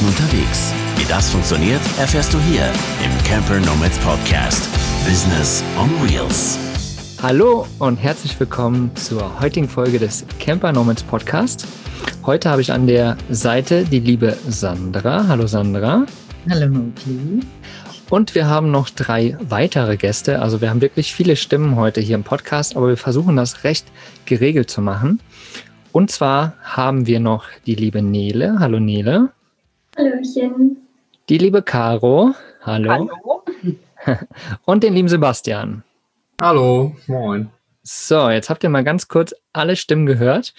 Leuten unterwegs. Wie das funktioniert, erfährst du hier im Camper Nomads Podcast. Business on Wheels. Hallo und herzlich willkommen zur heutigen Folge des Camper Nomads Podcast. Heute habe ich an der Seite die liebe Sandra. Hallo Sandra. Hallo Moki. Und wir haben noch drei weitere Gäste. Also wir haben wirklich viele Stimmen heute hier im Podcast, aber wir versuchen das recht geregelt zu machen. Und zwar haben wir noch die liebe Nele. Hallo Nele. Hallöchen. Die liebe Caro. Hallo. Hallo. Und den lieben Sebastian. Hallo, moin. So, jetzt habt ihr mal ganz kurz alle Stimmen gehört.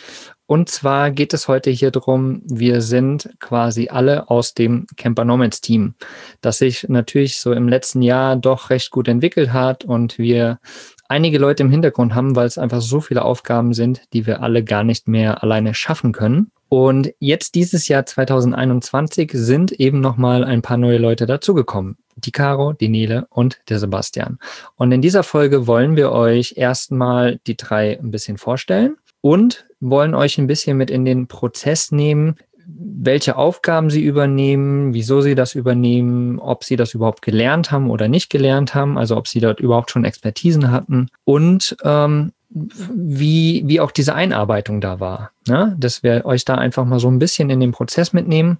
Und zwar geht es heute hier drum, wir sind quasi alle aus dem Camper Nomads Team, das sich natürlich so im letzten Jahr doch recht gut entwickelt hat und wir einige Leute im Hintergrund haben, weil es einfach so viele Aufgaben sind, die wir alle gar nicht mehr alleine schaffen können. Und jetzt dieses Jahr 2021 sind eben nochmal ein paar neue Leute dazugekommen. Die Caro, die Nele und der Sebastian. Und in dieser Folge wollen wir euch erstmal die drei ein bisschen vorstellen und wollen euch ein bisschen mit in den Prozess nehmen, welche Aufgaben sie übernehmen, wieso sie das übernehmen, ob sie das überhaupt gelernt haben oder nicht gelernt haben, also ob sie dort überhaupt schon Expertisen hatten und ähm, wie, wie auch diese Einarbeitung da war. Ne? Dass wir euch da einfach mal so ein bisschen in den Prozess mitnehmen.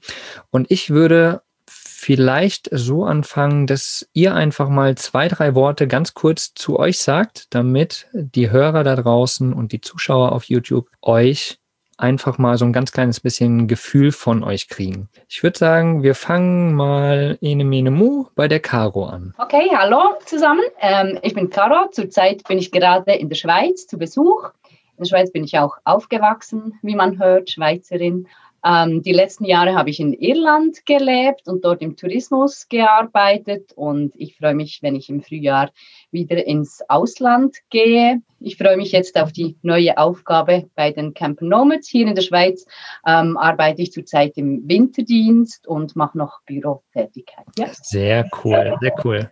Und ich würde vielleicht so anfangen, dass ihr einfach mal zwei, drei Worte ganz kurz zu euch sagt, damit die Hörer da draußen und die Zuschauer auf YouTube euch einfach mal so ein ganz kleines bisschen Gefühl von euch kriegen. Ich würde sagen, wir fangen mal ene mene mu bei der Caro an. Okay, hallo zusammen. Ähm, ich bin Caro. Zurzeit bin ich gerade in der Schweiz zu Besuch. In der Schweiz bin ich auch aufgewachsen, wie man hört, Schweizerin. Ähm, die letzten Jahre habe ich in Irland gelebt und dort im Tourismus gearbeitet und ich freue mich, wenn ich im Frühjahr wieder ins Ausland gehe. Ich freue mich jetzt auf die neue Aufgabe bei den Camp Nomads hier in der Schweiz. Ähm, arbeite ich zurzeit im Winterdienst und mache noch Bürotätigkeit. Ja. Sehr cool, sehr cool.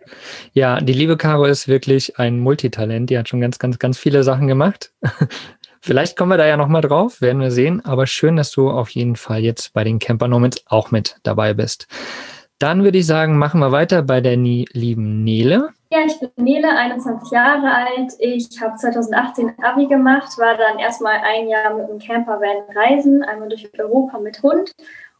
Ja, die liebe Caro ist wirklich ein Multitalent. Die hat schon ganz, ganz, ganz viele Sachen gemacht. Vielleicht kommen wir da ja nochmal drauf, werden wir sehen. Aber schön, dass du auf jeden Fall jetzt bei den Camper Nomads auch mit dabei bist. Dann würde ich sagen, machen wir weiter bei der nie lieben Nele. Ja, ich bin Nele, 21 Jahre alt. Ich habe 2018 Abi gemacht, war dann erstmal ein Jahr mit dem Campervan reisen, einmal durch Europa mit Hund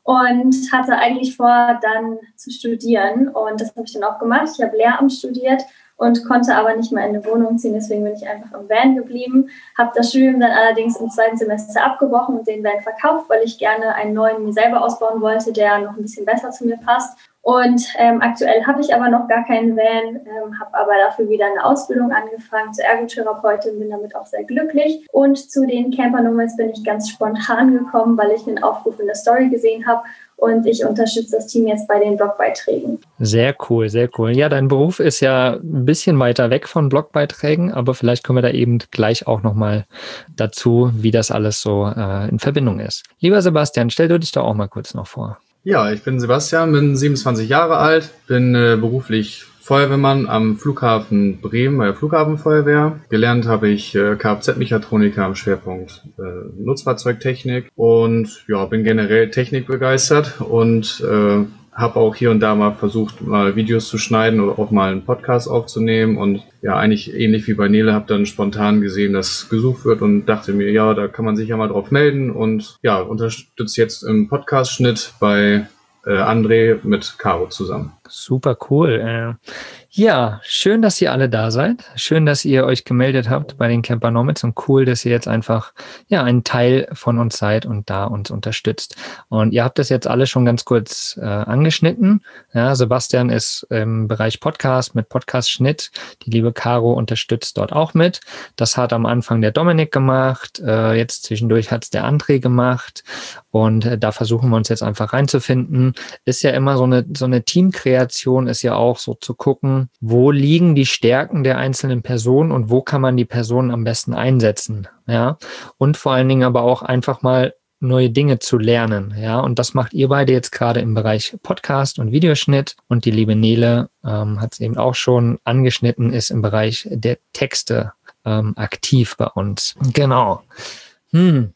und hatte eigentlich vor, dann zu studieren. Und das habe ich dann auch gemacht. Ich habe Lehramt studiert und konnte aber nicht mehr in eine Wohnung ziehen. Deswegen bin ich einfach im Van geblieben. Habe das Studium dann allerdings im zweiten Semester abgebrochen und den Van verkauft, weil ich gerne einen neuen mir selber ausbauen wollte, der noch ein bisschen besser zu mir passt. Und ähm, aktuell habe ich aber noch gar keinen Van, ähm, habe aber dafür wieder eine Ausbildung angefangen zur Ergotherapeutin, bin damit auch sehr glücklich. Und zu den Camper Nomads bin ich ganz spontan gekommen, weil ich einen Aufruf in der Story gesehen habe und ich unterstütze das Team jetzt bei den Blogbeiträgen. Sehr cool, sehr cool. Ja, dein Beruf ist ja ein bisschen weiter weg von Blogbeiträgen, aber vielleicht kommen wir da eben gleich auch nochmal dazu, wie das alles so äh, in Verbindung ist. Lieber Sebastian, stell du dich doch auch mal kurz noch vor. Ja, ich bin Sebastian, bin 27 Jahre alt, bin äh, beruflich Feuerwehrmann am Flughafen Bremen bei der Flughafenfeuerwehr. Gelernt habe ich äh, Kfz-Mechatroniker am Schwerpunkt äh, Nutzfahrzeugtechnik. Und ja, bin generell technikbegeistert und äh, habe auch hier und da mal versucht, mal Videos zu schneiden oder auch mal einen Podcast aufzunehmen. Und ja, eigentlich ähnlich wie bei Nele, habe dann spontan gesehen, dass gesucht wird und dachte mir, ja, da kann man sich ja mal drauf melden. Und ja, unterstütze jetzt im Podcast-Schnitt bei äh, André mit Caro zusammen. Super cool. Äh, ja, schön, dass ihr alle da seid. Schön, dass ihr euch gemeldet habt bei den Camper Nomads und cool, dass ihr jetzt einfach ja ein Teil von uns seid und da uns unterstützt. Und ihr habt das jetzt alle schon ganz kurz äh, angeschnitten. Ja, Sebastian ist im Bereich Podcast mit Podcast-Schnitt. Die liebe Caro unterstützt dort auch mit. Das hat am Anfang der Dominik gemacht. Äh, jetzt zwischendurch hat es der André gemacht. Und äh, da versuchen wir uns jetzt einfach reinzufinden. Ist ja immer so eine so eine Teamkreation, ist ja auch so zu gucken wo liegen die Stärken der einzelnen Personen und wo kann man die Personen am besten einsetzen, ja. Und vor allen Dingen aber auch einfach mal neue Dinge zu lernen, ja. Und das macht ihr beide jetzt gerade im Bereich Podcast und Videoschnitt. Und die liebe Nele ähm, hat es eben auch schon angeschnitten, ist im Bereich der Texte ähm, aktiv bei uns. Genau. Hm.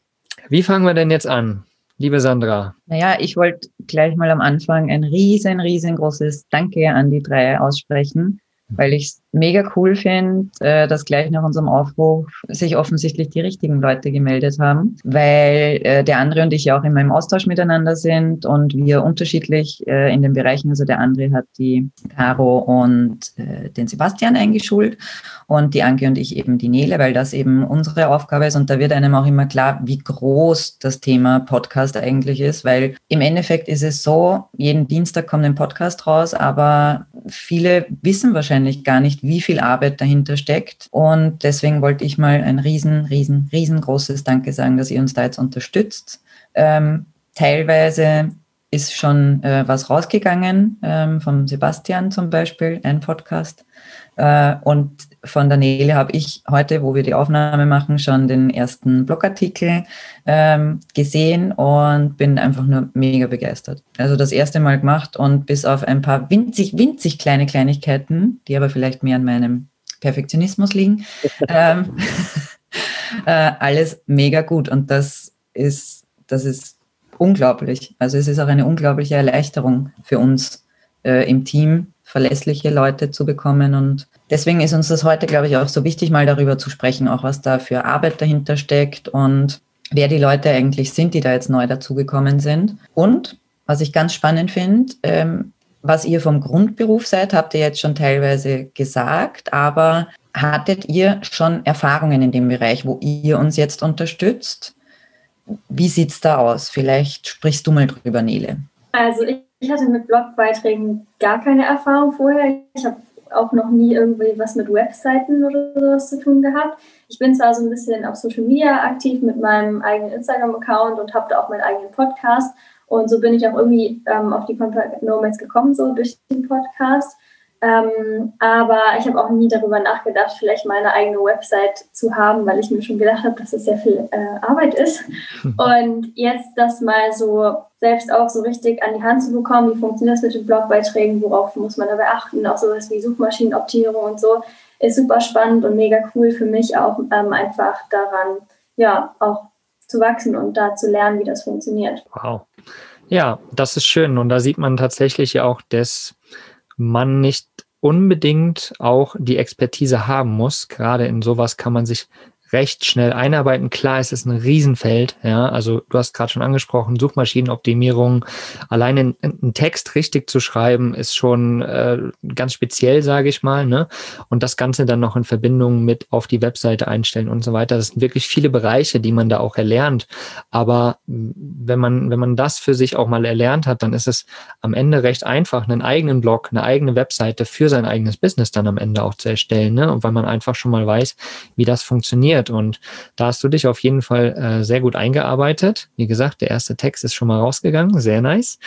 Wie fangen wir denn jetzt an? Liebe Sandra. Naja, ich wollte gleich mal am Anfang ein riesen, riesengroßes Danke an die drei aussprechen weil ich es mega cool finde, äh, dass gleich nach unserem Aufruf sich offensichtlich die richtigen Leute gemeldet haben, weil äh, der andere und ich ja auch immer im Austausch miteinander sind und wir unterschiedlich äh, in den Bereichen, also der andere hat die Caro und den Sebastian eingeschult und die Anke und ich eben die Nele, weil das eben unsere Aufgabe ist und da wird einem auch immer klar, wie groß das Thema Podcast eigentlich ist, weil im Endeffekt ist es so, jeden Dienstag kommt ein Podcast raus, aber viele wissen wahrscheinlich gar nicht, wie viel Arbeit dahinter steckt. Und deswegen wollte ich mal ein riesen, riesen, riesengroßes Danke sagen, dass ihr uns da jetzt unterstützt. Ähm, teilweise ist schon äh, was rausgegangen, ähm, vom Sebastian zum Beispiel, ein Podcast. Äh, und von Daniele habe ich heute, wo wir die Aufnahme machen, schon den ersten Blogartikel ähm, gesehen und bin einfach nur mega begeistert. Also das erste Mal gemacht und bis auf ein paar winzig, winzig kleine Kleinigkeiten, die aber vielleicht mehr an meinem Perfektionismus liegen, ähm, äh, alles mega gut. Und das ist, das ist unglaublich. Also es ist auch eine unglaubliche Erleichterung für uns äh, im Team, verlässliche Leute zu bekommen. Und deswegen ist uns das heute, glaube ich, auch so wichtig, mal darüber zu sprechen, auch was da für Arbeit dahinter steckt und wer die Leute eigentlich sind, die da jetzt neu dazugekommen sind. Und was ich ganz spannend finde, ähm, was ihr vom Grundberuf seid, habt ihr jetzt schon teilweise gesagt, aber hattet ihr schon Erfahrungen in dem Bereich, wo ihr uns jetzt unterstützt? Wie sieht es da aus? Vielleicht sprichst du mal drüber, Nele. Also ich ich hatte mit Blogbeiträgen gar keine Erfahrung vorher. Ich habe auch noch nie irgendwie was mit Webseiten oder sowas zu tun gehabt. Ich bin zwar so ein bisschen auf Social Media aktiv mit meinem eigenen Instagram-Account und habe da auch meinen eigenen Podcast. Und so bin ich auch irgendwie ähm, auf die Compact Nomads gekommen, so durch den Podcast. Ähm, aber ich habe auch nie darüber nachgedacht, vielleicht meine eigene Website zu haben, weil ich mir schon gedacht habe, dass es sehr viel äh, Arbeit ist. Und jetzt das mal so selbst auch so richtig an die Hand zu bekommen, wie funktioniert das mit den Blogbeiträgen, worauf muss man dabei achten, auch sowas wie Suchmaschinenoptimierung und so, ist super spannend und mega cool für mich auch ähm, einfach daran, ja, auch zu wachsen und da zu lernen, wie das funktioniert. Wow. Ja, das ist schön. Und da sieht man tatsächlich ja auch, dass man nicht unbedingt auch die Expertise haben muss. Gerade in sowas kann man sich recht schnell einarbeiten. Klar, es ist ein Riesenfeld. Ja, also du hast gerade schon angesprochen, Suchmaschinenoptimierung. Alleine einen Text richtig zu schreiben, ist schon äh, ganz speziell, sage ich mal. Ne? Und das Ganze dann noch in Verbindung mit auf die Webseite einstellen und so weiter. Das sind wirklich viele Bereiche, die man da auch erlernt. Aber wenn man, wenn man das für sich auch mal erlernt hat, dann ist es am Ende recht einfach, einen eigenen Blog, eine eigene Webseite für sein eigenes Business dann am Ende auch zu erstellen. Ne? Und weil man einfach schon mal weiß, wie das funktioniert funktioniert. Und da hast du dich auf jeden Fall äh, sehr gut eingearbeitet. Wie gesagt, der erste Text ist schon mal rausgegangen. Sehr nice.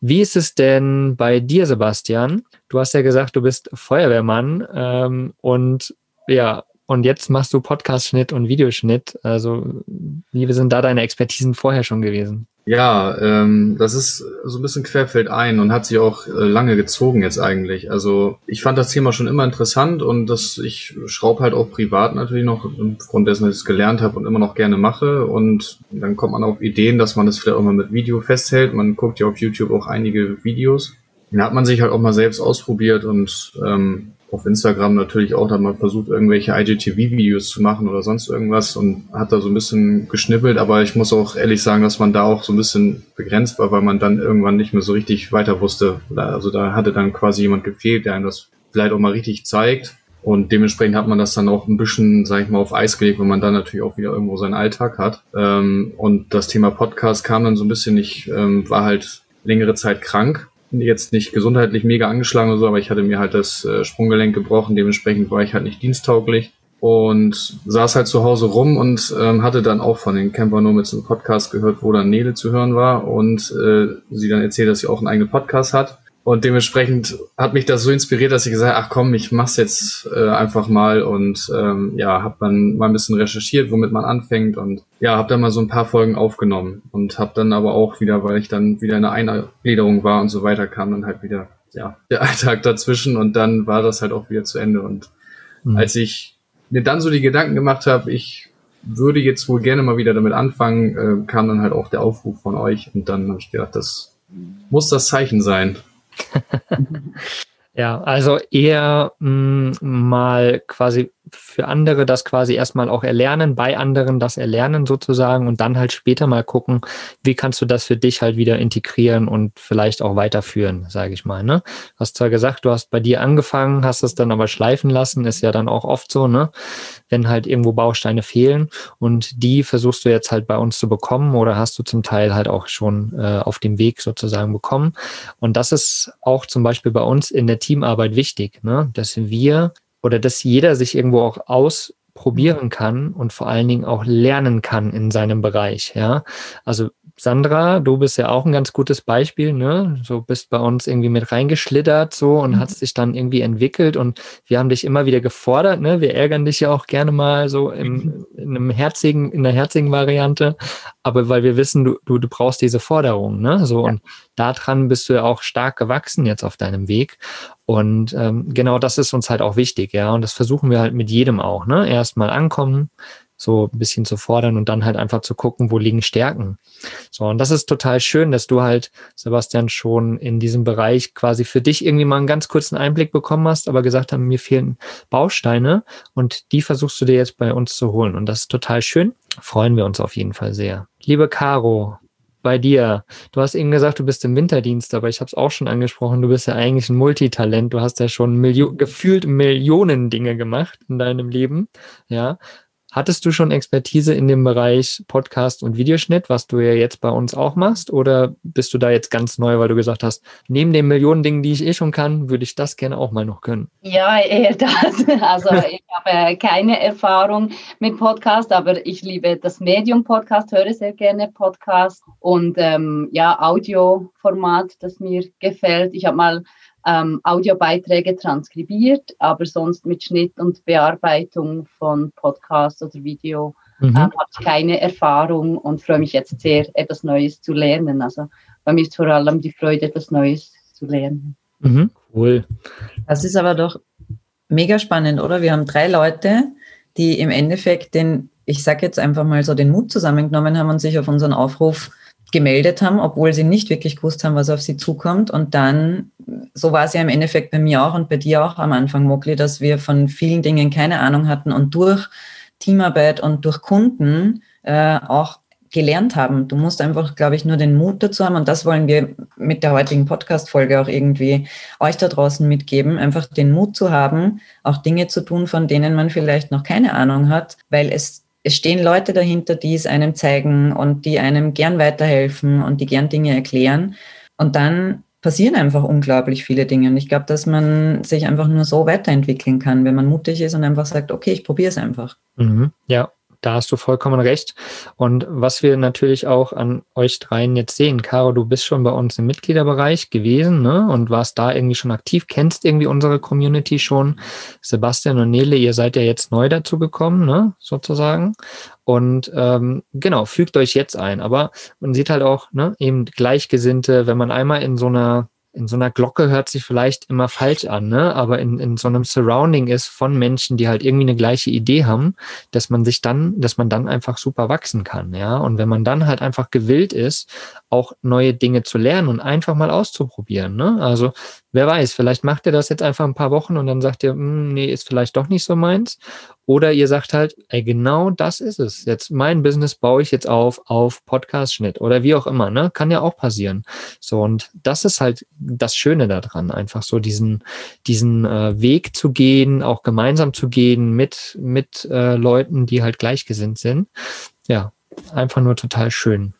Wie ist es denn bei dir, Sebastian? Du hast ja gesagt, du bist Feuerwehrmann ähm, und ja, und jetzt machst du Podcast-Schnitt und Videoschnitt. Also, wie sind da deine Expertisen vorher schon gewesen? Ja, ähm, das ist so ein bisschen querfeld ein und hat sich auch äh, lange gezogen jetzt eigentlich. Also ich fand das Thema schon immer interessant und das, ich schraube halt auch privat natürlich noch aufgrund dessen, dass ich es gelernt habe und immer noch gerne mache. Und dann kommt man auf Ideen, dass man das vielleicht auch mal mit Video festhält. Man guckt ja auf YouTube auch einige Videos. Dann hat man sich halt auch mal selbst ausprobiert und ähm, auf Instagram natürlich auch dann mal versucht, irgendwelche IGTV-Videos zu machen oder sonst irgendwas und hat da so ein bisschen geschnippelt, aber ich muss auch ehrlich sagen, dass man da auch so ein bisschen begrenzt war, weil man dann irgendwann nicht mehr so richtig weiter wusste. Also da hatte dann quasi jemand gefehlt, der einem das vielleicht auch mal richtig zeigt. Und dementsprechend hat man das dann auch ein bisschen, sag ich mal, auf Eis gelegt, weil man dann natürlich auch wieder irgendwo seinen Alltag hat. Ähm, und das Thema Podcast kam dann so ein bisschen, ich ähm, war halt längere Zeit krank jetzt nicht gesundheitlich mega angeschlagen oder so, aber ich hatte mir halt das äh, Sprunggelenk gebrochen, dementsprechend war ich halt nicht diensttauglich und saß halt zu Hause rum und ähm, hatte dann auch von den Camper Nomads einen Podcast gehört, wo dann Nele zu hören war und äh, sie dann erzählt, dass sie auch einen eigenen Podcast hat und dementsprechend hat mich das so inspiriert, dass ich gesagt habe, ach komm, ich mach's jetzt äh, einfach mal und ähm, ja, habe dann mal ein bisschen recherchiert, womit man anfängt und ja, habe dann mal so ein paar Folgen aufgenommen und habe dann aber auch wieder, weil ich dann wieder in einer Eingliederung war und so weiter, kam dann halt wieder ja der Alltag dazwischen und dann war das halt auch wieder zu Ende und mhm. als ich mir dann so die Gedanken gemacht habe, ich würde jetzt wohl gerne mal wieder damit anfangen, äh, kam dann halt auch der Aufruf von euch und dann habe ich gedacht, das muss das Zeichen sein. ja, also eher mh, mm, mal quasi für andere das quasi erstmal auch erlernen, bei anderen das erlernen sozusagen und dann halt später mal gucken, wie kannst du das für dich halt wieder integrieren und vielleicht auch weiterführen, sage ich mal. Ne? Hast zwar gesagt, du hast bei dir angefangen, hast es dann aber schleifen lassen, ist ja dann auch oft so, ne? wenn halt irgendwo Bausteine fehlen und die versuchst du jetzt halt bei uns zu bekommen oder hast du zum Teil halt auch schon äh, auf dem Weg sozusagen bekommen. Und das ist auch zum Beispiel bei uns in der Teamarbeit wichtig, ne? dass wir oder dass jeder sich irgendwo auch ausprobieren kann und vor allen Dingen auch lernen kann in seinem Bereich. Ja, also Sandra, du bist ja auch ein ganz gutes Beispiel, ne? So bist bei uns irgendwie mit reingeschlittert so und mhm. hat sich dann irgendwie entwickelt und wir haben dich immer wieder gefordert, ne? Wir ärgern dich ja auch gerne mal so im, mhm. in einem herzigen, in einer herzigen Variante, aber weil wir wissen, du, du, du brauchst diese Forderung, ne? So ja. und daran bist du ja auch stark gewachsen jetzt auf deinem Weg. Und ähm, genau das ist uns halt auch wichtig, ja. Und das versuchen wir halt mit jedem auch, ne? Erstmal ankommen, so ein bisschen zu fordern und dann halt einfach zu gucken, wo liegen Stärken. So, und das ist total schön, dass du halt, Sebastian, schon in diesem Bereich quasi für dich irgendwie mal einen ganz kurzen Einblick bekommen hast, aber gesagt haben, mir fehlen Bausteine und die versuchst du dir jetzt bei uns zu holen. Und das ist total schön. Freuen wir uns auf jeden Fall sehr. Liebe Caro, bei dir. Du hast eben gesagt, du bist im Winterdienst, aber ich habe es auch schon angesprochen, du bist ja eigentlich ein Multitalent. Du hast ja schon Milio gefühlt Millionen Dinge gemacht in deinem Leben. Ja. Hattest du schon Expertise in dem Bereich Podcast und Videoschnitt, was du ja jetzt bei uns auch machst? Oder bist du da jetzt ganz neu, weil du gesagt hast, neben den Millionen Dingen, die ich eh schon kann, würde ich das gerne auch mal noch können? Ja, eher das. Also ich habe keine Erfahrung mit Podcast, aber ich liebe das Medium Podcast, höre sehr gerne Podcast und ähm, ja, Audioformat, das mir gefällt. Ich habe mal ähm, Audiobeiträge transkribiert, aber sonst mit Schnitt und Bearbeitung von Podcast oder Video mhm. ähm, habe ich keine Erfahrung und freue mich jetzt sehr, etwas Neues zu lernen. Also bei mir ist vor allem die Freude, etwas Neues zu lernen. Mhm. Cool. Das ist aber doch mega spannend, oder? Wir haben drei Leute, die im Endeffekt den, ich sage jetzt einfach mal so, den Mut zusammengenommen haben und sich auf unseren Aufruf gemeldet haben, obwohl sie nicht wirklich gewusst haben, was auf sie zukommt. Und dann, so war es ja im Endeffekt bei mir auch und bei dir auch am Anfang, Mokli, dass wir von vielen Dingen keine Ahnung hatten und durch Teamarbeit und durch Kunden äh, auch gelernt haben. Du musst einfach, glaube ich, nur den Mut dazu haben. Und das wollen wir mit der heutigen Podcast-Folge auch irgendwie euch da draußen mitgeben. Einfach den Mut zu haben, auch Dinge zu tun, von denen man vielleicht noch keine Ahnung hat, weil es es stehen Leute dahinter, die es einem zeigen und die einem gern weiterhelfen und die gern Dinge erklären. Und dann passieren einfach unglaublich viele Dinge. Und ich glaube, dass man sich einfach nur so weiterentwickeln kann, wenn man mutig ist und einfach sagt, okay, ich probiere es einfach. Mhm. Ja, da hast du vollkommen recht. Und was wir natürlich auch an euch dreien jetzt sehen, Caro, du bist schon bei uns im Mitgliederbereich gewesen ne? und warst da irgendwie schon aktiv, kennst irgendwie unsere Community schon. Sebastian und Nele, ihr seid ja jetzt neu dazu gekommen, ne? sozusagen. Und ähm, genau, fügt euch jetzt ein. Aber man sieht halt auch ne, eben Gleichgesinnte, wenn man einmal in so einer in so einer Glocke hört sich vielleicht immer falsch an, ne? aber in, in so einem Surrounding ist von Menschen, die halt irgendwie eine gleiche Idee haben, dass man sich dann, dass man dann einfach super wachsen kann, ja. Und wenn man dann halt einfach gewillt ist, auch neue Dinge zu lernen und einfach mal auszuprobieren, ne? Also wer weiß, vielleicht macht ihr das jetzt einfach ein paar Wochen und dann sagt ihr, hm, nee, ist vielleicht doch nicht so meins. Oder ihr sagt halt, ey, genau das ist es. Jetzt mein Business baue ich jetzt auf auf Podcast-Schnitt oder wie auch immer, ne? Kann ja auch passieren. So, und das ist halt das Schöne daran, einfach so diesen, diesen äh, Weg zu gehen, auch gemeinsam zu gehen mit, mit äh, Leuten, die halt gleichgesinnt sind. Ja, einfach nur total schön.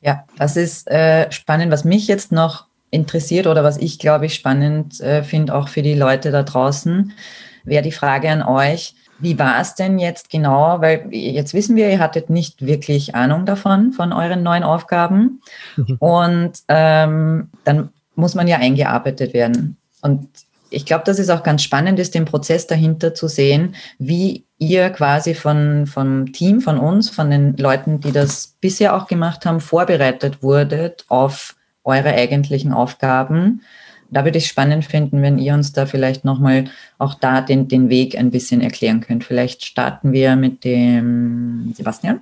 Ja, das ist äh, spannend. Was mich jetzt noch interessiert oder was ich, glaube ich, spannend äh, finde, auch für die Leute da draußen, wäre die Frage an euch, wie war es denn jetzt genau? Weil jetzt wissen wir, ihr hattet nicht wirklich Ahnung davon, von euren neuen Aufgaben. Mhm. Und ähm, dann muss man ja eingearbeitet werden. Und ich glaube, dass es auch ganz spannend ist, den Prozess dahinter zu sehen, wie ihr quasi von, vom Team, von uns, von den Leuten, die das bisher auch gemacht haben, vorbereitet wurdet auf eure eigentlichen Aufgaben da würde ich spannend finden, wenn ihr uns da vielleicht nochmal auch da den, den Weg ein bisschen erklären könnt. Vielleicht starten wir mit dem Sebastian.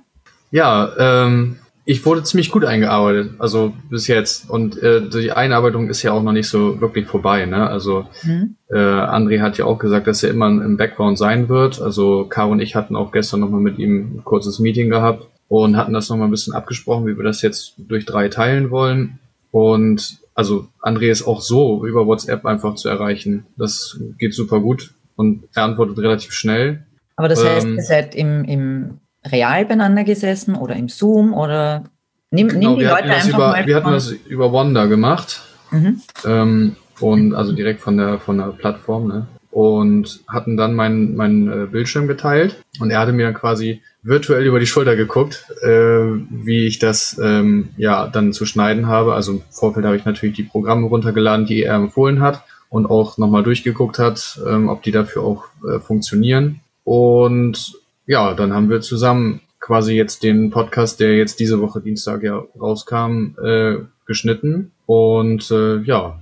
Ja, ähm, ich wurde ziemlich gut eingearbeitet, also bis jetzt. Und äh, die Einarbeitung ist ja auch noch nicht so wirklich vorbei. Ne? Also mhm. äh, André hat ja auch gesagt, dass er immer im Background sein wird. Also Caro und ich hatten auch gestern nochmal mit ihm ein kurzes Meeting gehabt und hatten das nochmal ein bisschen abgesprochen, wie wir das jetzt durch drei teilen wollen. Und also André ist auch so über WhatsApp einfach zu erreichen. Das geht super gut und er antwortet relativ schnell. Aber das heißt, ähm, ihr seid im, im real beieinander gesessen oder im Zoom oder nimm, genau, nimm die Leute einfach über, mal. Wir hatten das über Wanda gemacht. Mhm. Ähm, und also direkt von der von der Plattform, ne? Und hatten dann meinen mein, äh, Bildschirm geteilt und er hatte mir dann quasi virtuell über die Schulter geguckt, äh, wie ich das ähm, ja dann zu schneiden habe. Also im Vorfeld habe ich natürlich die Programme runtergeladen, die er empfohlen hat und auch nochmal durchgeguckt hat, ähm, ob die dafür auch äh, funktionieren. Und ja, dann haben wir zusammen quasi jetzt den Podcast, der jetzt diese Woche Dienstag ja rauskam, äh, geschnitten. Und äh, ja,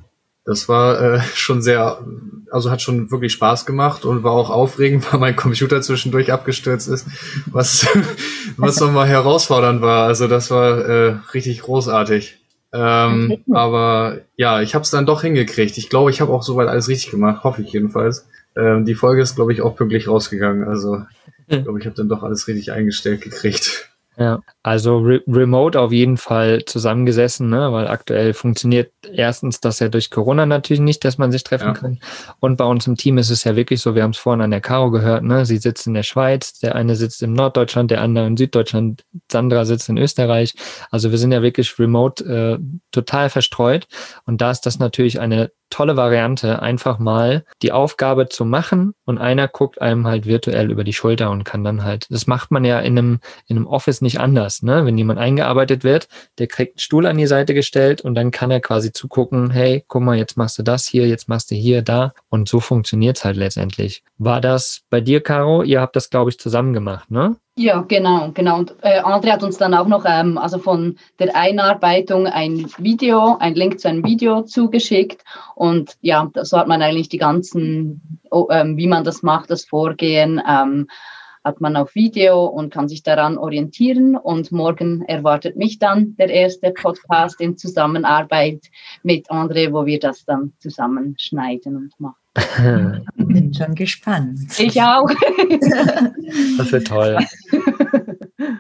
das war äh, schon sehr, also hat schon wirklich Spaß gemacht und war auch aufregend, weil mein Computer zwischendurch abgestürzt ist, was, was nochmal herausfordernd war. Also das war äh, richtig großartig. Ähm, aber ja, ich habe es dann doch hingekriegt. Ich glaube, ich habe auch soweit alles richtig gemacht, hoffe ich jedenfalls. Ähm, die Folge ist, glaube ich, auch pünktlich rausgegangen. Also ich glaube, ich habe dann doch alles richtig eingestellt gekriegt. Ja, also re remote auf jeden Fall zusammengesessen, ne? weil aktuell funktioniert erstens das ja durch Corona natürlich nicht, dass man sich treffen ja. kann. Und bei uns im Team ist es ja wirklich so, wir haben es vorhin an der Caro gehört, ne? sie sitzt in der Schweiz, der eine sitzt in Norddeutschland, der andere in Süddeutschland, Sandra sitzt in Österreich. Also wir sind ja wirklich remote äh, total verstreut. Und da ist das natürlich eine tolle Variante, einfach mal die Aufgabe zu machen und einer guckt einem halt virtuell über die Schulter und kann dann halt, das macht man ja in einem, in einem Office nicht anders, ne? Wenn jemand eingearbeitet wird, der kriegt einen Stuhl an die Seite gestellt und dann kann er quasi zugucken, hey, guck mal, jetzt machst du das hier, jetzt machst du hier, da und so funktioniert's halt letztendlich. War das bei dir, Caro? Ihr habt das, glaube ich, zusammen gemacht, ne? Ja, genau, genau. Und äh, André hat uns dann auch noch ähm, also von der Einarbeitung ein Video, ein Link zu einem Video zugeschickt. Und ja, so hat man eigentlich die ganzen, oh, ähm, wie man das macht, das Vorgehen, ähm, hat man auf Video und kann sich daran orientieren. Und morgen erwartet mich dann der erste Podcast in Zusammenarbeit mit André, wo wir das dann zusammenschneiden und machen. Bin schon gespannt. Ich auch. das wird toll.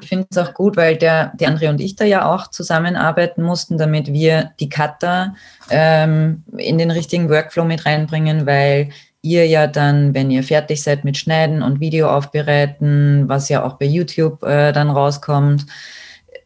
Ich finde es auch gut, weil der, der André und ich da ja auch zusammenarbeiten mussten, damit wir die Cutter ähm, in den richtigen Workflow mit reinbringen, weil ihr ja dann, wenn ihr fertig seid mit Schneiden und Video aufbereiten, was ja auch bei YouTube äh, dann rauskommt,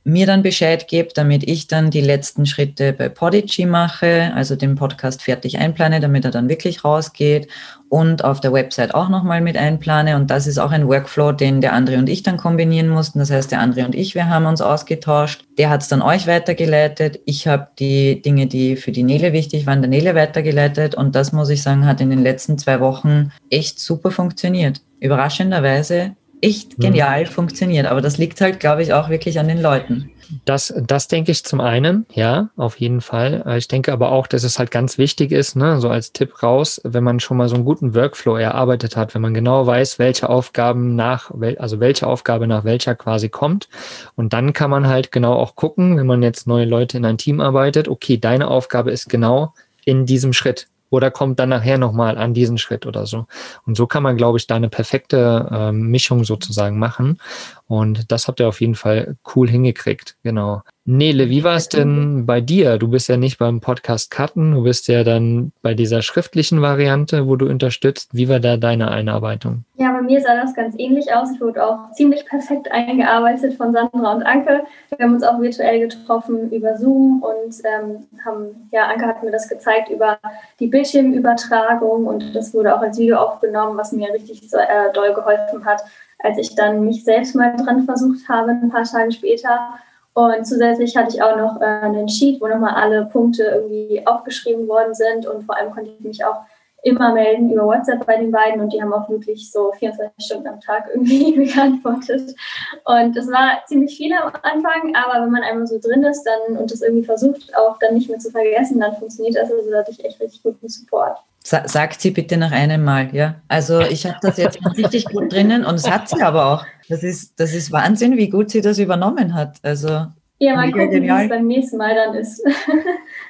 mir dann Bescheid gebt, damit ich dann die letzten Schritte bei Podigy mache, also den Podcast fertig einplane, damit er dann wirklich rausgeht und auf der Website auch nochmal mit einplane. Und das ist auch ein Workflow, den der André und ich dann kombinieren mussten. Das heißt, der André und ich, wir haben uns ausgetauscht. Der hat es dann euch weitergeleitet. Ich habe die Dinge, die für die Nele wichtig waren, der Nele weitergeleitet. Und das, muss ich sagen, hat in den letzten zwei Wochen echt super funktioniert. Überraschenderweise echt mhm. genial mhm. funktioniert. Aber das liegt halt, glaube ich, auch wirklich an den Leuten. Das, das denke ich zum einen, ja, auf jeden Fall. Äh, ich denke aber auch, dass es halt ganz wichtig ist, ne, so als Tipp raus, wenn man schon mal so einen guten Workflow erarbeitet hat, wenn man genau weiß, welche Aufgaben nach, also welche Aufgabe nach welcher quasi kommt. Und dann kann man halt genau auch gucken, wenn man jetzt neue Leute in ein Team arbeitet, okay, deine Aufgabe ist genau in diesem Schritt oder kommt dann nachher nochmal an diesen Schritt oder so. Und so kann man, glaube ich, da eine perfekte äh, Mischung sozusagen machen. Und das habt ihr auf jeden Fall cool hingekriegt. Genau. Nele, wie war es denn bei dir? Du bist ja nicht beim Podcast Cutten, du bist ja dann bei dieser schriftlichen Variante, wo du unterstützt. Wie war da deine Einarbeitung? Ja, bei mir sah das ganz ähnlich aus. Ich wurde auch ziemlich perfekt eingearbeitet von Sandra und Anke. Wir haben uns auch virtuell getroffen über Zoom und ähm, haben, ja, Anke hat mir das gezeigt über die Bildschirmübertragung und das wurde auch als Video aufgenommen, was mir richtig so, äh, doll geholfen hat, als ich dann mich selbst mal dran versucht habe, ein paar Tage später und zusätzlich hatte ich auch noch äh, einen Sheet, wo nochmal alle Punkte irgendwie aufgeschrieben worden sind und vor allem konnte ich mich auch immer melden über WhatsApp bei den beiden und die haben auch wirklich so 24 Stunden am Tag irgendwie geantwortet. Und das war ziemlich viel am Anfang, aber wenn man einmal so drin ist dann und das irgendwie versucht, auch dann nicht mehr zu vergessen, dann funktioniert das. Also da hatte ich echt richtig guten Support. Sa sagt sie bitte nach einem Mal, ja. Also ich habe das jetzt richtig gut drinnen und es hat sie aber auch. Das ist, das ist Wahnsinn, wie gut sie das übernommen hat. Also ja, mal gucken, genial. wie es beim nächsten Mal dann ist.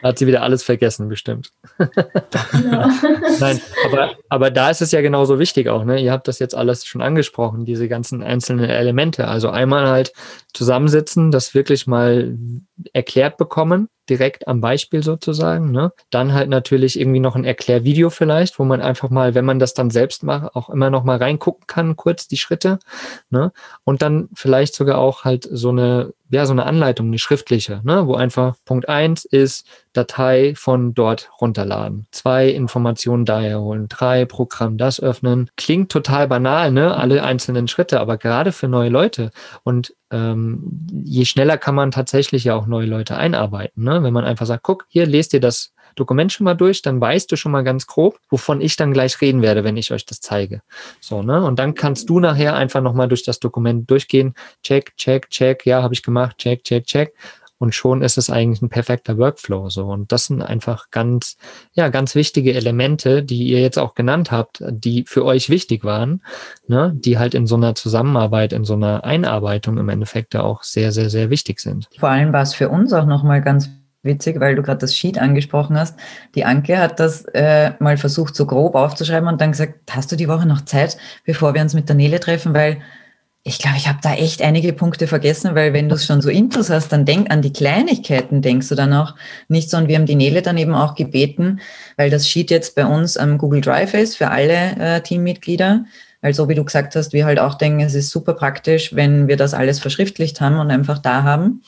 Da hat sie wieder alles vergessen, bestimmt. Genau. Nein, aber, aber da ist es ja genauso wichtig auch. Ne? Ihr habt das jetzt alles schon angesprochen, diese ganzen einzelnen Elemente. Also einmal halt zusammensitzen, das wirklich mal erklärt bekommen, direkt am Beispiel sozusagen. Ne? Dann halt natürlich irgendwie noch ein Erklärvideo vielleicht, wo man einfach mal, wenn man das dann selbst macht, auch immer noch mal reingucken kann, kurz die Schritte. Ne? Und dann vielleicht sogar auch halt so eine, ja, so eine Anleitung, eine schriftliche, ne? wo einfach Punkt eins ist, Datei von dort runterladen. Zwei Informationen daher holen. Drei Programm das öffnen. Klingt total banal, ne? Alle einzelnen Schritte, aber gerade für neue Leute und ähm, je schneller kann man tatsächlich ja auch neue Leute einarbeiten. Ne? Wenn man einfach sagt, guck, hier lest ihr das Dokument schon mal durch, dann weißt du schon mal ganz grob, wovon ich dann gleich reden werde, wenn ich euch das zeige. So, ne? Und dann kannst du nachher einfach nochmal durch das Dokument durchgehen. Check, check, check, ja, habe ich gemacht, check, check, check und schon ist es eigentlich ein perfekter Workflow so und das sind einfach ganz ja ganz wichtige Elemente, die ihr jetzt auch genannt habt, die für euch wichtig waren, ne, die halt in so einer Zusammenarbeit, in so einer Einarbeitung im Endeffekt auch sehr sehr sehr wichtig sind. Vor allem war es für uns auch noch mal ganz witzig, weil du gerade das Sheet angesprochen hast. Die Anke hat das äh, mal versucht, so grob aufzuschreiben und dann gesagt, hast du die Woche noch Zeit, bevor wir uns mit der Nele treffen, weil ich glaube, ich habe da echt einige Punkte vergessen, weil wenn du es schon so Intros hast, dann denk an die Kleinigkeiten, denkst du dann auch nicht so. Und wir haben die Nele dann eben auch gebeten, weil das Sheet jetzt bei uns am Google Drive ist für alle äh, Teammitglieder. Weil so wie du gesagt hast, wir halt auch denken, es ist super praktisch, wenn wir das alles verschriftlicht haben und einfach da haben.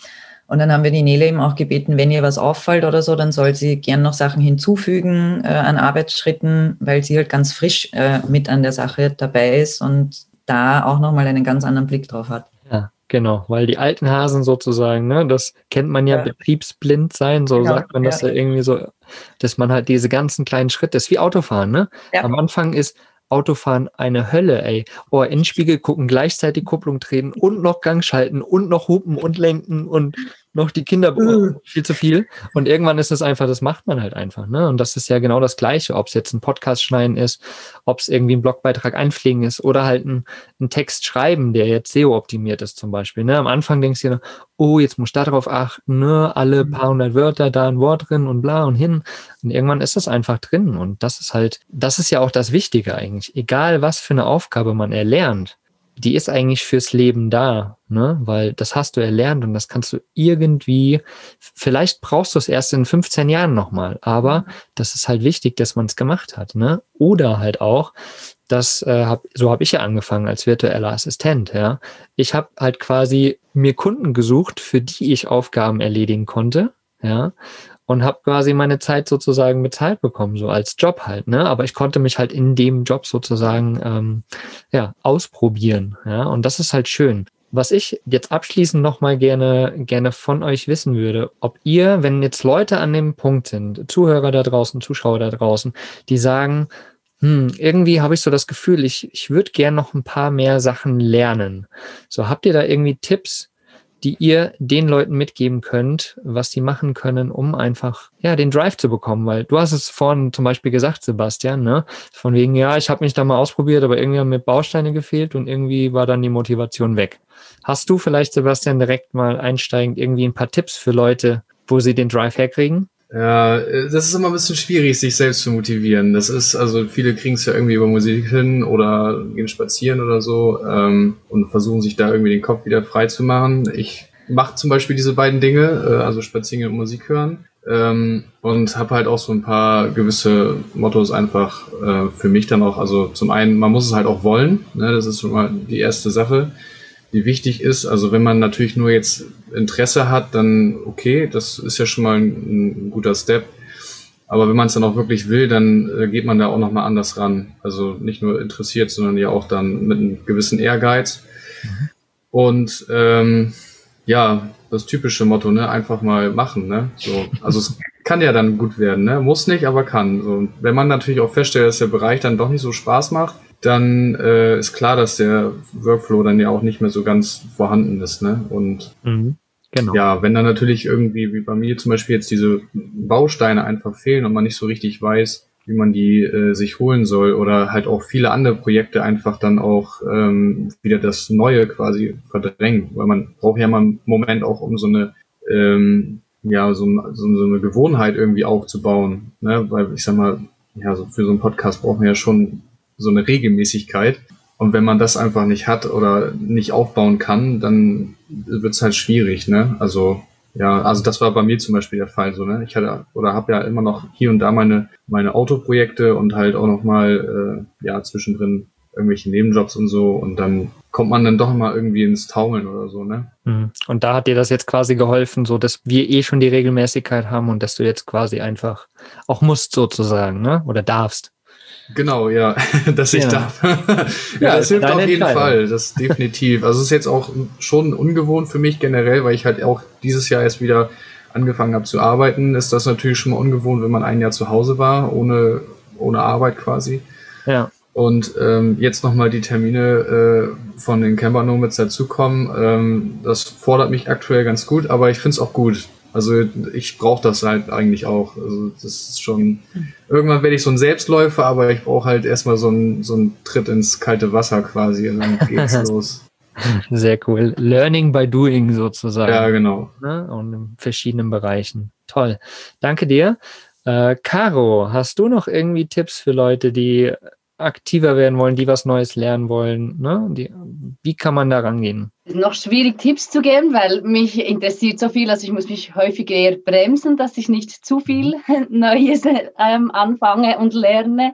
Und dann haben wir die Nele eben auch gebeten, wenn ihr was auffällt oder so, dann soll sie gern noch Sachen hinzufügen äh, an Arbeitsschritten, weil sie halt ganz frisch äh, mit an der Sache dabei ist und da auch nochmal einen ganz anderen Blick drauf hat. Ja, genau, weil die alten Hasen sozusagen, ne, das kennt man ja, ja. betriebsblind sein, so genau, sagt man das ja. ja irgendwie so, dass man halt diese ganzen kleinen Schritte, ist wie Autofahren, ne? Ja. Am Anfang ist Autofahren eine Hölle, ey. Oh, Innenspiegel gucken, gleichzeitig Kupplung drehen und noch Gang schalten und noch hupen und lenken und noch die Kinder mhm. viel zu viel. Und irgendwann ist es einfach, das macht man halt einfach. Ne? Und das ist ja genau das Gleiche, ob es jetzt ein Podcast schneiden ist, ob es irgendwie ein Blogbeitrag einpflegen ist oder halt ein, ein Text schreiben, der jetzt SEO-optimiert ist zum Beispiel. Ne? Am Anfang denkst du dir, oh, jetzt muss ich darauf achten, ne? alle mhm. paar hundert Wörter, da ein Wort drin und bla und hin. Und irgendwann ist das einfach drin. Und das ist halt, das ist ja auch das Wichtige eigentlich. Egal, was für eine Aufgabe man erlernt, die ist eigentlich fürs Leben da, ne? Weil das hast du erlernt und das kannst du irgendwie, vielleicht brauchst du es erst in 15 Jahren nochmal, aber das ist halt wichtig, dass man es gemacht hat, ne? Oder halt auch, das äh, hab, so habe ich ja angefangen als virtueller Assistent, ja. Ich habe halt quasi mir Kunden gesucht, für die ich Aufgaben erledigen konnte, ja und habe quasi meine Zeit sozusagen bezahlt bekommen, so als Job halt, ne? Aber ich konnte mich halt in dem Job sozusagen ähm, ja ausprobieren, ja. Und das ist halt schön. Was ich jetzt abschließend nochmal gerne, gerne von euch wissen würde, ob ihr, wenn jetzt Leute an dem Punkt sind, Zuhörer da draußen, Zuschauer da draußen, die sagen, hm, irgendwie habe ich so das Gefühl, ich, ich würde gern noch ein paar mehr Sachen lernen. So, habt ihr da irgendwie Tipps, die ihr den Leuten mitgeben könnt, was sie machen können, um einfach ja den Drive zu bekommen. Weil du hast es vorhin zum Beispiel gesagt, Sebastian, ne? Von wegen, ja, ich habe mich da mal ausprobiert, aber irgendwie haben mir Bausteine gefehlt und irgendwie war dann die Motivation weg. Hast du vielleicht, Sebastian, direkt mal einsteigend irgendwie ein paar Tipps für Leute, wo sie den Drive herkriegen? Ja, das ist immer ein bisschen schwierig, sich selbst zu motivieren. Das ist, also viele kriegen es ja irgendwie über Musik hin oder gehen spazieren oder so ähm, und versuchen sich da irgendwie den Kopf wieder frei zu machen. Ich mache zum Beispiel diese beiden Dinge, äh, also spazieren und Musik hören. Ähm, und habe halt auch so ein paar gewisse Mottos einfach äh, für mich dann auch. Also zum einen, man muss es halt auch wollen. Ne? Das ist schon mal die erste Sache die wichtig ist. Also wenn man natürlich nur jetzt Interesse hat, dann okay, das ist ja schon mal ein, ein guter Step. Aber wenn man es dann auch wirklich will, dann äh, geht man da auch nochmal anders ran. Also nicht nur interessiert, sondern ja auch dann mit einem gewissen Ehrgeiz. Mhm. Und ähm, ja, das typische Motto, ne, einfach mal machen, ne? So, also es kann ja dann gut werden, ne? Muss nicht, aber kann. Und wenn man natürlich auch feststellt, dass der Bereich dann doch nicht so Spaß macht, dann äh, ist klar, dass der Workflow dann ja auch nicht mehr so ganz vorhanden ist, ne? Und mhm, genau. ja, wenn dann natürlich irgendwie, wie bei mir zum Beispiel jetzt diese Bausteine einfach fehlen und man nicht so richtig weiß, wie man die äh, sich holen soll oder halt auch viele andere Projekte einfach dann auch ähm, wieder das Neue quasi verdrängen, weil man braucht ja mal einen Moment auch um so eine ähm, ja so, so, so eine Gewohnheit irgendwie aufzubauen, ne? weil ich sag mal ja so für so einen Podcast braucht man ja schon so eine Regelmäßigkeit und wenn man das einfach nicht hat oder nicht aufbauen kann, dann wird's halt schwierig, ne? Also ja, also das war bei mir zum Beispiel der Fall so, ne? Ich hatte oder habe ja immer noch hier und da meine meine Autoprojekte und halt auch noch mal äh, ja zwischendrin irgendwelche Nebenjobs und so und dann kommt man dann doch mal irgendwie ins Taumeln oder so, ne? Mhm. Und da hat dir das jetzt quasi geholfen, so dass wir eh schon die Regelmäßigkeit haben und dass du jetzt quasi einfach auch musst sozusagen, ne? Oder darfst. Genau, ja, dass ich ja. darf. ja, ja, das hilft auf jeden Fall, das definitiv. Also es ist jetzt auch schon ungewohnt für mich generell, weil ich halt auch dieses Jahr erst wieder angefangen habe zu arbeiten, ist das natürlich schon mal ungewohnt, wenn man ein Jahr zu Hause war, ohne, ohne Arbeit quasi. Ja. Und ähm, jetzt nochmal die Termine äh, von den Camper Nomads dazukommen. Ähm, das fordert mich aktuell ganz gut, aber ich finde es auch gut, also ich brauche das halt eigentlich auch. Also das ist schon. Irgendwann werde ich so ein Selbstläufer, aber ich brauche halt erstmal so einen so einen Tritt ins kalte Wasser quasi und dann geht's los. Sehr cool. Learning by doing sozusagen. Ja, genau. Ne? Und in verschiedenen Bereichen. Toll. Danke dir. Äh, Caro, hast du noch irgendwie Tipps für Leute, die aktiver werden wollen, die was Neues lernen wollen? Ne? Die, wie kann man da rangehen? Es ist noch schwierig, Tipps zu geben, weil mich interessiert so viel, also ich muss mich häufig eher bremsen, dass ich nicht zu viel Neues ähm, anfange und lerne.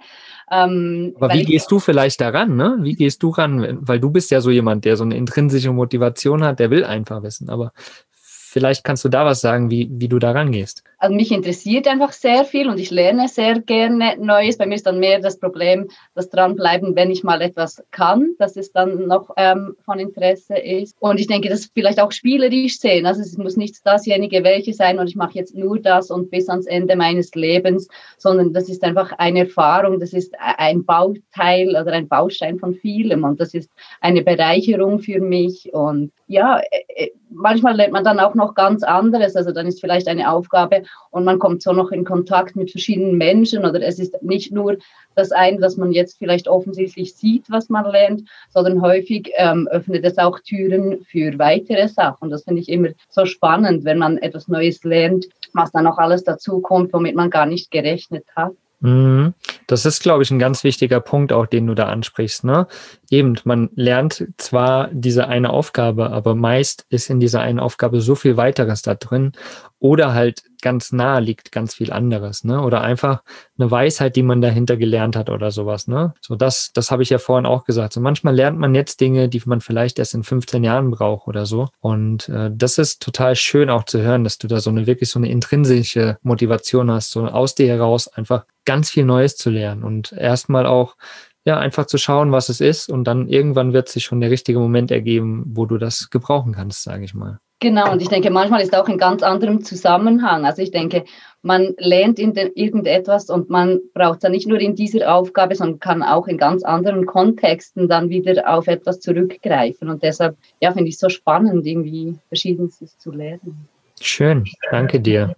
Ähm, Aber wie gehst du vielleicht daran? Ne? Wie gehst du ran? Weil du bist ja so jemand, der so eine intrinsische Motivation hat, der will einfach wissen. Aber vielleicht kannst du da was sagen, wie, wie du da rangehst. Also mich interessiert einfach sehr viel und ich lerne sehr gerne Neues. Bei mir ist dann mehr das Problem, das dranbleiben, wenn ich mal etwas kann, dass es dann noch ähm, von Interesse ist. Und ich denke, das vielleicht auch spielerisch sehen. Also es muss nicht dasjenige welche sein und ich mache jetzt nur das und bis ans Ende meines Lebens, sondern das ist einfach eine Erfahrung, das ist ein Bauteil oder ein Baustein von vielem und das ist eine Bereicherung für mich. Und ja, äh, äh, manchmal lernt man dann auch noch ganz anderes. Also dann ist vielleicht eine Aufgabe und man kommt so noch in Kontakt mit verschiedenen Menschen oder es ist nicht nur das eine, dass man jetzt vielleicht offensichtlich sieht, was man lernt, sondern häufig ähm, öffnet es auch Türen für weitere Sachen. Das finde ich immer so spannend, wenn man etwas Neues lernt, was dann auch alles dazu kommt, womit man gar nicht gerechnet hat. Mhm. Das ist, glaube ich, ein ganz wichtiger Punkt, auch den du da ansprichst. Ne? Eben, man lernt zwar diese eine Aufgabe, aber meist ist in dieser einen Aufgabe so viel weiteres da drin oder halt ganz nah liegt ganz viel anderes, ne? Oder einfach eine Weisheit, die man dahinter gelernt hat oder sowas, ne? So das, das habe ich ja vorhin auch gesagt. So manchmal lernt man jetzt Dinge, die man vielleicht erst in 15 Jahren braucht oder so. Und äh, das ist total schön auch zu hören, dass du da so eine wirklich so eine intrinsische Motivation hast, so aus dir heraus einfach ganz viel Neues zu lernen und erstmal auch ja, einfach zu schauen, was es ist und dann irgendwann wird sich schon der richtige Moment ergeben, wo du das gebrauchen kannst, sage ich mal. Genau, und ich denke, manchmal ist auch in ganz anderem Zusammenhang. Also ich denke, man lernt in den, irgendetwas und man braucht es ja nicht nur in dieser Aufgabe, sondern kann auch in ganz anderen Kontexten dann wieder auf etwas zurückgreifen. Und deshalb, ja, finde ich es so spannend, irgendwie Verschiedenes zu lernen. Schön, danke dir.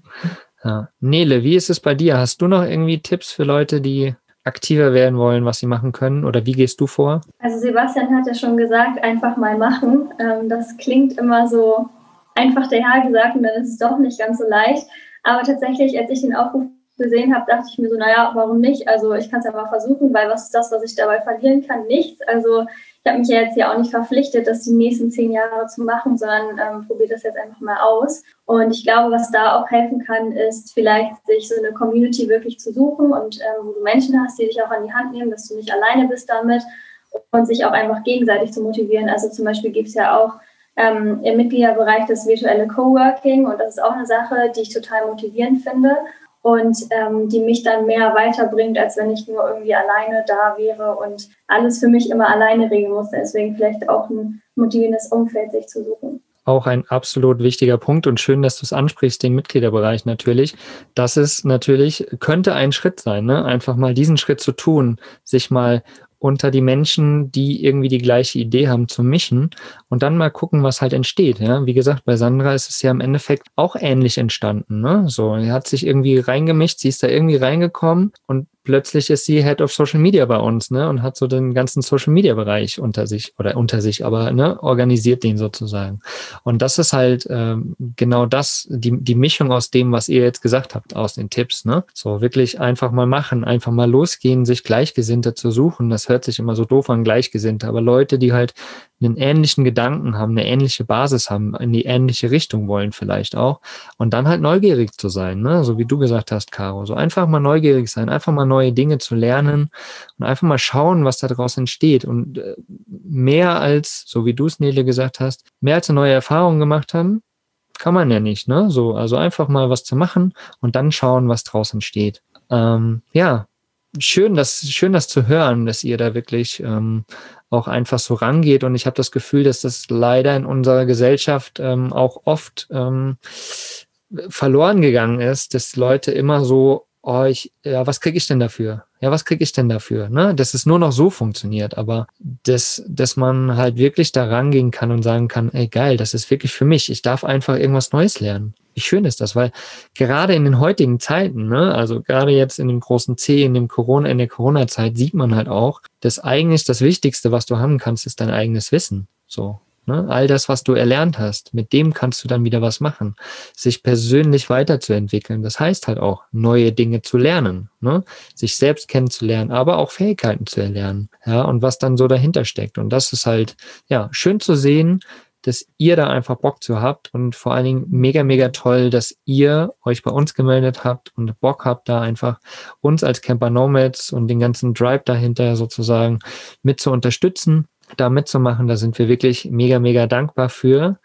Ja. Nele, wie ist es bei dir? Hast du noch irgendwie Tipps für Leute, die aktiver werden wollen, was sie machen können? Oder wie gehst du vor? Also Sebastian hat ja schon gesagt, einfach mal machen. Ähm, das klingt immer so einfach dahergesagt und dann ist es doch nicht ganz so leicht. Aber tatsächlich, als ich den Aufruf gesehen habe, dachte ich mir so, naja, warum nicht? Also ich kann es ja mal versuchen, weil was ist das, was ich dabei verlieren kann? Nichts. Also ich habe mich ja jetzt ja auch nicht verpflichtet, das die nächsten zehn Jahre zu machen, sondern ähm, probiere das jetzt einfach mal aus. Und ich glaube, was da auch helfen kann, ist vielleicht sich so eine Community wirklich zu suchen und ähm, wo du Menschen hast, die dich auch an die Hand nehmen, dass du nicht alleine bist damit und sich auch einfach gegenseitig zu motivieren. Also zum Beispiel gibt es ja auch ähm, im Mitgliederbereich das virtuelle Coworking und das ist auch eine Sache, die ich total motivierend finde und ähm, die mich dann mehr weiterbringt, als wenn ich nur irgendwie alleine da wäre und alles für mich immer alleine regeln muss. Deswegen vielleicht auch ein motivierendes Umfeld sich zu suchen. auch ein absolut wichtiger Punkt und schön, dass du es ansprichst, den Mitgliederbereich natürlich. Das ist natürlich, könnte ein Schritt sein, ne? einfach mal diesen Schritt zu tun, sich mal unter die Menschen, die irgendwie die gleiche Idee haben, zu mischen und dann mal gucken, was halt entsteht. Ja, wie gesagt, bei Sandra ist es ja im Endeffekt auch ähnlich entstanden. Ne? So, er hat sich irgendwie reingemischt, sie ist da irgendwie reingekommen und plötzlich ist sie Head of Social Media bei uns, ne, und hat so den ganzen Social Media Bereich unter sich oder unter sich, aber ne, organisiert den sozusagen. Und das ist halt ähm, genau das, die, die Mischung aus dem, was ihr jetzt gesagt habt, aus den Tipps, ne? So wirklich einfach mal machen, einfach mal losgehen, sich Gleichgesinnte zu suchen. Das hört sich immer so doof an, Gleichgesinnte, aber Leute, die halt einen ähnlichen Gedanken haben, eine ähnliche Basis haben, in die ähnliche Richtung wollen vielleicht auch. Und dann halt neugierig zu sein, ne? so wie du gesagt hast, Caro. So einfach mal neugierig sein, einfach mal neue Dinge zu lernen und einfach mal schauen, was da draus entsteht. Und äh, mehr als, so wie du es, Nele, gesagt hast, mehr als eine neue Erfahrung gemacht haben, kann man ja nicht, ne? So, also einfach mal was zu machen und dann schauen, was draus entsteht. Ähm, ja, schön, das schön, das zu hören, dass ihr da wirklich ähm, auch einfach so rangeht. Und ich habe das Gefühl, dass das leider in unserer Gesellschaft ähm, auch oft ähm, verloren gegangen ist, dass Leute immer so, oh, ja, was kriege ich denn dafür? Ja, was kriege ich denn dafür? Ne? Dass es nur noch so funktioniert, aber dass, dass man halt wirklich da rangehen kann und sagen kann, ey geil, das ist wirklich für mich. Ich darf einfach irgendwas Neues lernen. Wie schön ist das? Weil gerade in den heutigen Zeiten, ne, also gerade jetzt in dem großen C, in dem Corona, in der Corona-Zeit sieht man halt auch, dass eigentlich das Wichtigste, was du haben kannst, ist dein eigenes Wissen. So. Ne? All das, was du erlernt hast, mit dem kannst du dann wieder was machen. Sich persönlich weiterzuentwickeln. Das heißt halt auch, neue Dinge zu lernen, ne? sich selbst kennenzulernen, aber auch Fähigkeiten zu erlernen. Ja, und was dann so dahinter steckt. Und das ist halt, ja, schön zu sehen, dass ihr da einfach Bock zu habt und vor allen Dingen mega, mega toll, dass ihr euch bei uns gemeldet habt und Bock habt, da einfach uns als Camper Nomads und den ganzen Drive dahinter sozusagen mit zu unterstützen, da mitzumachen. Da sind wir wirklich mega, mega dankbar für.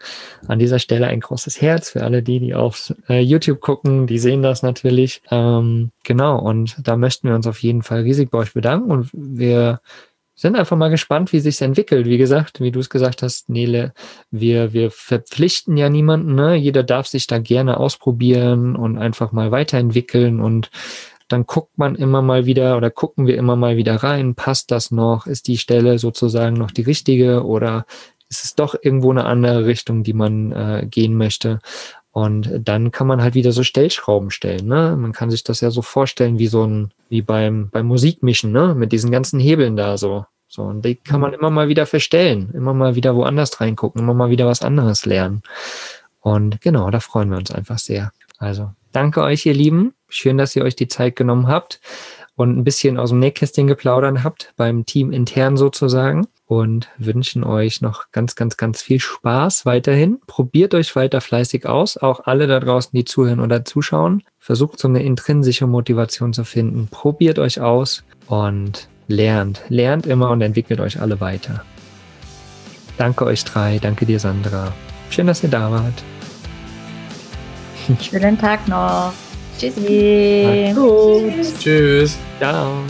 An dieser Stelle ein großes Herz für alle die, die auf äh, YouTube gucken, die sehen das natürlich. Ähm, genau, und da möchten wir uns auf jeden Fall riesig bei euch bedanken und wir sind einfach mal gespannt, wie sich's entwickelt. Wie gesagt, wie du es gesagt hast, Nele, wir, wir verpflichten ja niemanden, ne? Jeder darf sich da gerne ausprobieren und einfach mal weiterentwickeln und dann guckt man immer mal wieder oder gucken wir immer mal wieder rein, passt das noch, ist die Stelle sozusagen noch die richtige oder ist es doch irgendwo eine andere Richtung, die man äh, gehen möchte. Und dann kann man halt wieder so Stellschrauben stellen. Ne? Man kann sich das ja so vorstellen wie so ein, wie beim, beim Musikmischen, ne? Mit diesen ganzen Hebeln da so. So, und die kann man immer mal wieder verstellen, immer mal wieder woanders reingucken, immer mal wieder was anderes lernen. Und genau, da freuen wir uns einfach sehr. Also, danke euch, ihr Lieben. Schön, dass ihr euch die Zeit genommen habt und ein bisschen aus dem Nähkästchen geplaudern habt, beim Team intern sozusagen und wünschen euch noch ganz, ganz, ganz viel Spaß weiterhin. Probiert euch weiter fleißig aus, auch alle da draußen, die zuhören oder zuschauen. Versucht so eine intrinsische Motivation zu finden. Probiert euch aus und lernt. Lernt immer und entwickelt euch alle weiter. Danke euch drei, danke dir Sandra. Schön, dass ihr da wart. Schönen Tag noch. Tschüssi. Tschüss. Ciao.